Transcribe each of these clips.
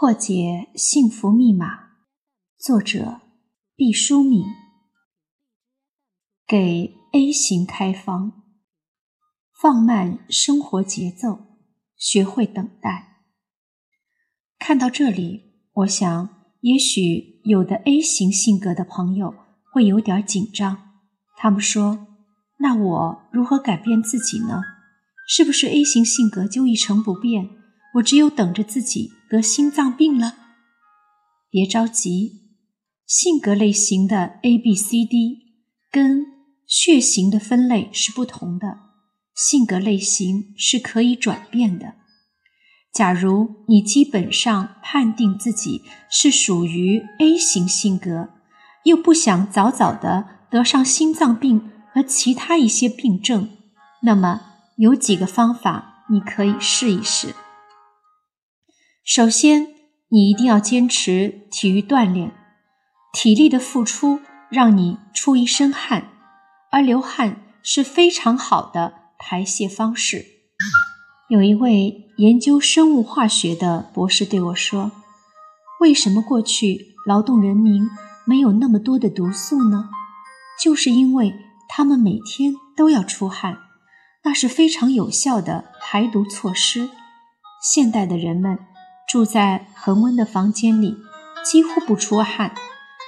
破解幸福密码，作者毕淑敏。给 A 型开方，放慢生活节奏，学会等待。看到这里，我想，也许有的 A 型性格的朋友会有点紧张。他们说：“那我如何改变自己呢？是不是 A 型性格就一成不变？”我只有等着自己得心脏病了。别着急，性格类型的 A、B、C、D 跟血型的分类是不同的，性格类型是可以转变的。假如你基本上判定自己是属于 A 型性格，又不想早早的得上心脏病和其他一些病症，那么有几个方法你可以试一试。首先，你一定要坚持体育锻炼。体力的付出让你出一身汗，而流汗是非常好的排泄方式。有一位研究生物化学的博士对我说：“为什么过去劳动人民没有那么多的毒素呢？就是因为他们每天都要出汗，那是非常有效的排毒措施。现代的人们。”住在恒温的房间里，几乎不出汗，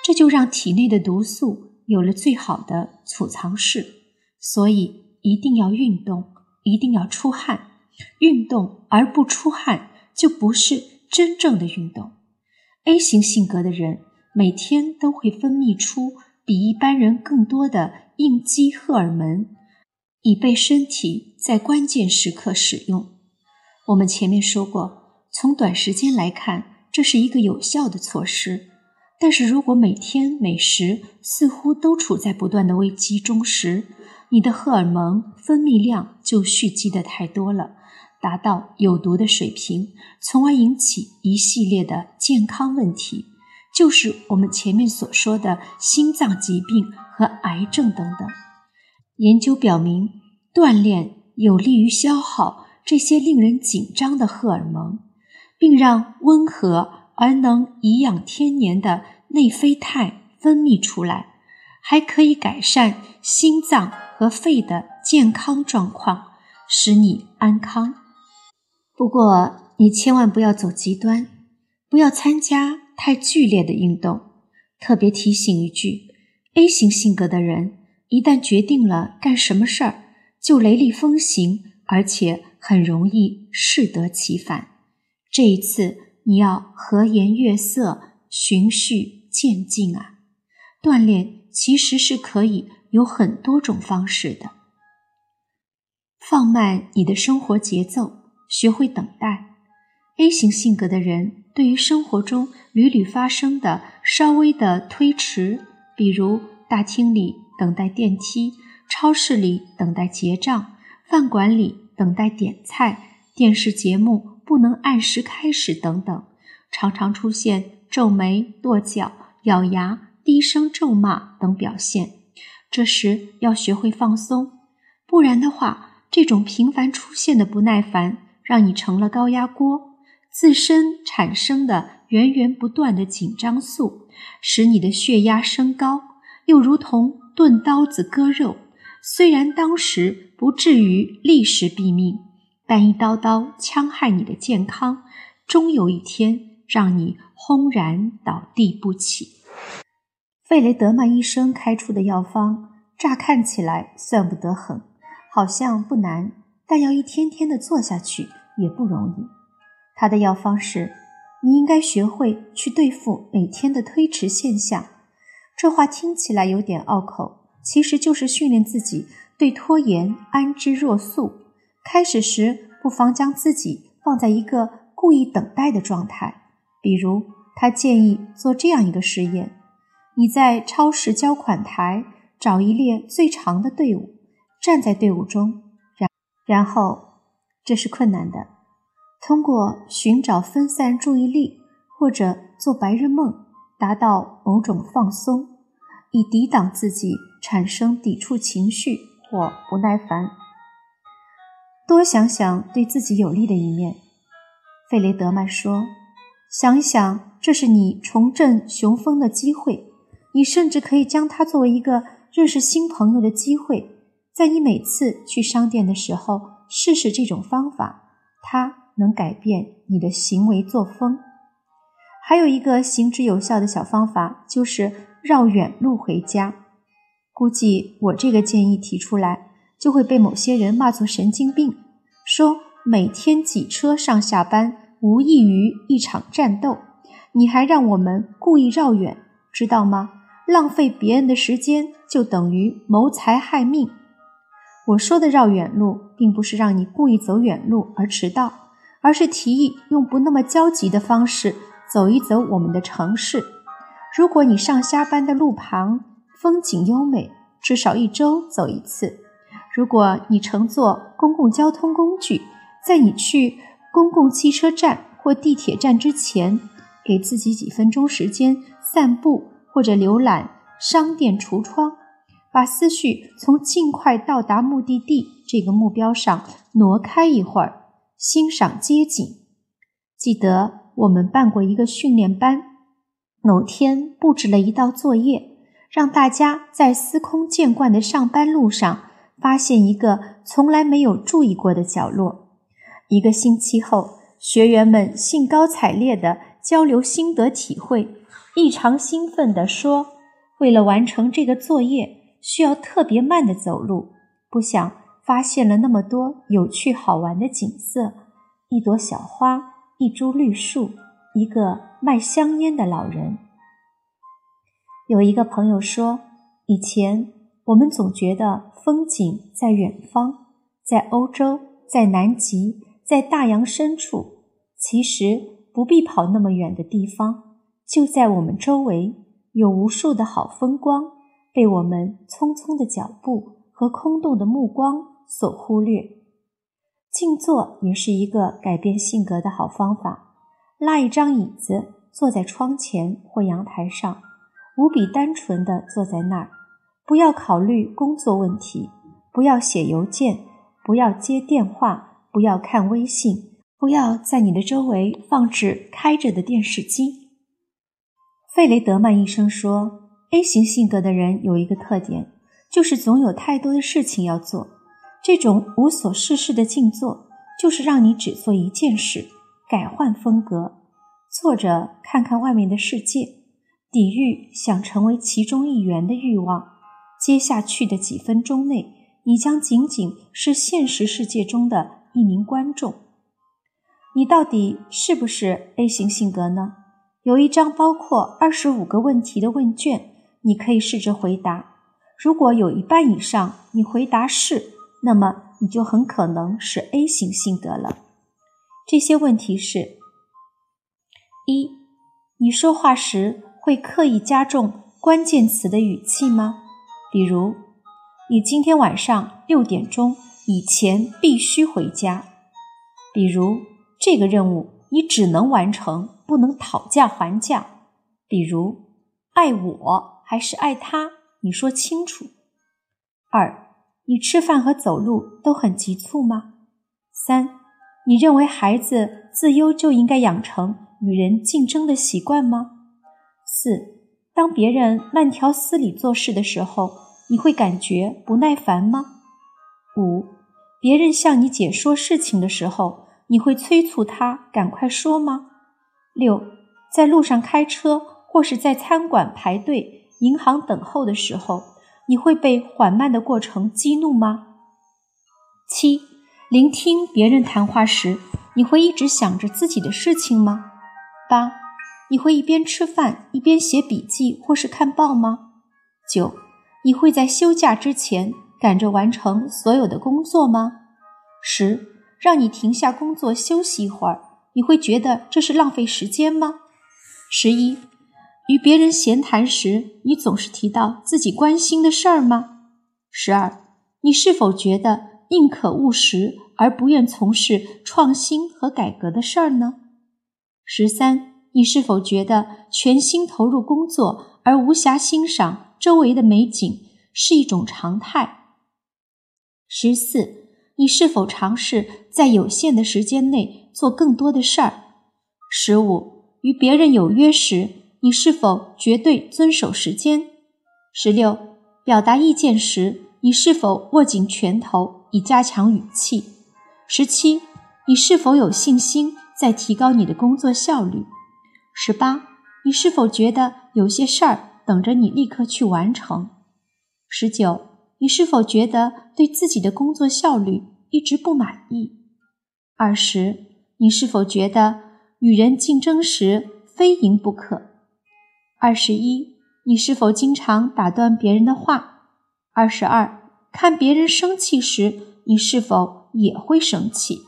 这就让体内的毒素有了最好的储藏室。所以一定要运动，一定要出汗。运动而不出汗，就不是真正的运动。A 型性格的人每天都会分泌出比一般人更多的应激荷尔蒙，以备身体在关键时刻使用。我们前面说过。从短时间来看，这是一个有效的措施。但是如果每天每时似乎都处在不断的危机中时，你的荷尔蒙分泌量就蓄积的太多了，达到有毒的水平，从而引起一系列的健康问题，就是我们前面所说的心脏疾病和癌症等等。研究表明，锻炼有利于消耗这些令人紧张的荷尔蒙。并让温和而能颐养天年的内啡肽分泌出来，还可以改善心脏和肺的健康状况，使你安康。不过，你千万不要走极端，不要参加太剧烈的运动。特别提醒一句：A 型性格的人一旦决定了干什么事儿，就雷厉风行，而且很容易适得其反。这一次你要和颜悦色、循序渐进啊！锻炼其实是可以有很多种方式的。放慢你的生活节奏，学会等待。A 型性格的人对于生活中屡屡发生的稍微的推迟，比如大厅里等待电梯、超市里等待结账、饭馆里等待点菜、电视节目。不能按时开始等等，常常出现皱眉、跺脚、咬牙、低声咒骂等表现。这时要学会放松，不然的话，这种频繁出现的不耐烦，让你成了高压锅，自身产生的源源不断的紧张素，使你的血压升高，又如同钝刀子割肉。虽然当时不至于立时毙命。但一刀刀戕害你的健康，终有一天让你轰然倒地不起。费雷德曼医生开出的药方，乍看起来算不得很，好像不难，但要一天天的做下去也不容易。他的药方是：你应该学会去对付每天的推迟现象。这话听起来有点拗口，其实就是训练自己对拖延安之若素。开始时，不妨将自己放在一个故意等待的状态。比如，他建议做这样一个实验：你在超市交款台找一列最长的队伍，站在队伍中，然然后，这是困难的。通过寻找分散注意力或者做白日梦，达到某种放松，以抵挡自己产生抵触情绪或不耐烦。多想想对自己有利的一面，费雷德曼说：“想一想，这是你重振雄风的机会。你甚至可以将它作为一个认识新朋友的机会。在你每次去商店的时候，试试这种方法，它能改变你的行为作风。还有一个行之有效的小方法，就是绕远路回家。估计我这个建议提出来，就会被某些人骂作神经病，说每天挤车上下班无异于一场战斗。你还让我们故意绕远，知道吗？浪费别人的时间，就等于谋财害命。我说的绕远路，并不是让你故意走远路而迟到，而是提议用不那么焦急的方式。走一走我们的城市。如果你上下班的路旁风景优美，至少一周走一次。如果你乘坐公共交通工具，在你去公共汽车站或地铁站之前，给自己几分钟时间散步或者浏览商店橱窗，把思绪从尽快到达目的地这个目标上挪开一会儿，欣赏街景。记得。我们办过一个训练班，某天布置了一道作业，让大家在司空见惯的上班路上发现一个从来没有注意过的角落。一个星期后，学员们兴高采烈地交流心得体会，异常兴奋地说：“为了完成这个作业，需要特别慢的走路。不想发现了那么多有趣好玩的景色，一朵小花。”一株绿树，一个卖香烟的老人。有一个朋友说，以前我们总觉得风景在远方，在欧洲，在南极，在大洋深处。其实不必跑那么远的地方，就在我们周围，有无数的好风光，被我们匆匆的脚步和空洞的目光所忽略。静坐也是一个改变性格的好方法。拉一张椅子，坐在窗前或阳台上，无比单纯地坐在那儿，不要考虑工作问题，不要写邮件，不要接电话，不要看微信，不要在你的周围放置开着的电视机。费雷德曼医生说，A 型性格的人有一个特点，就是总有太多的事情要做。这种无所事事的静坐，就是让你只做一件事，改换风格，坐着看看外面的世界，抵御想成为其中一员的欲望。接下去的几分钟内，你将仅仅是现实世界中的一名观众。你到底是不是 A 型性格呢？有一张包括二十五个问题的问卷，你可以试着回答。如果有一半以上你回答是。那么你就很可能是 A 型性格了。这些问题是：一，你说话时会刻意加重关键词的语气吗？比如，你今天晚上六点钟以前必须回家。比如，这个任务你只能完成，不能讨价还价。比如，爱我还是爱他？你说清楚。二。你吃饭和走路都很急促吗？三，你认为孩子自幼就应该养成与人竞争的习惯吗？四，当别人慢条斯理做事的时候，你会感觉不耐烦吗？五，别人向你解说事情的时候，你会催促他赶快说吗？六，在路上开车或是在餐馆排队、银行等候的时候。你会被缓慢的过程激怒吗？七，聆听别人谈话时，你会一直想着自己的事情吗？八，你会一边吃饭一边写笔记或是看报吗？九，你会在休假之前赶着完成所有的工作吗？十，让你停下工作休息一会儿，你会觉得这是浪费时间吗？十一。与别人闲谈时，你总是提到自己关心的事儿吗？十二，你是否觉得宁可务实而不愿从事创新和改革的事儿呢？十三，你是否觉得全心投入工作而无暇欣赏周围的美景是一种常态？十四，你是否尝试在有限的时间内做更多的事儿？十五。与别人有约时，你是否绝对遵守时间？十六，表达意见时，你是否握紧拳头以加强语气？十七，你是否有信心在提高你的工作效率？十八，你是否觉得有些事儿等着你立刻去完成？十九，你是否觉得对自己的工作效率一直不满意？二十，你是否觉得与人竞争时非赢不可？二十一，你是否经常打断别人的话？二十二，看别人生气时，你是否也会生气？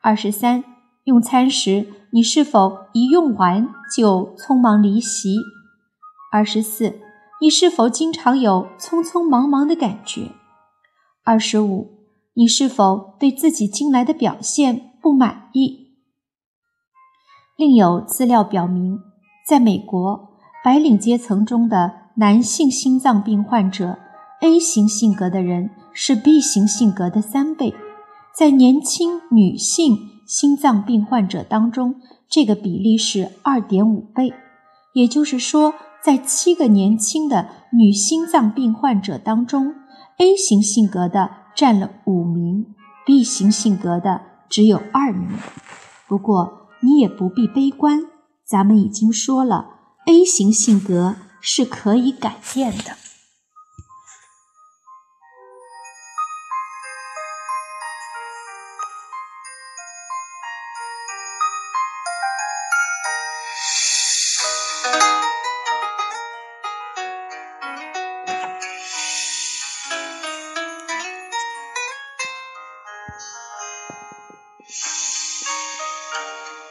二十三，用餐时，你是否一用完就匆忙离席？二十四，你是否经常有匆匆忙忙的感觉？二十五，你是否对自己近来的表现不满意？另有资料表明，在美国。白领阶层中的男性心脏病患者，A 型性格的人是 B 型性格的三倍。在年轻女性心脏病患者当中，这个比例是二点五倍。也就是说，在七个年轻的女心脏病患者当中，A 型性格的占了五名，B 型性格的只有二名。不过，你也不必悲观，咱们已经说了。A 型性格是可以改变的。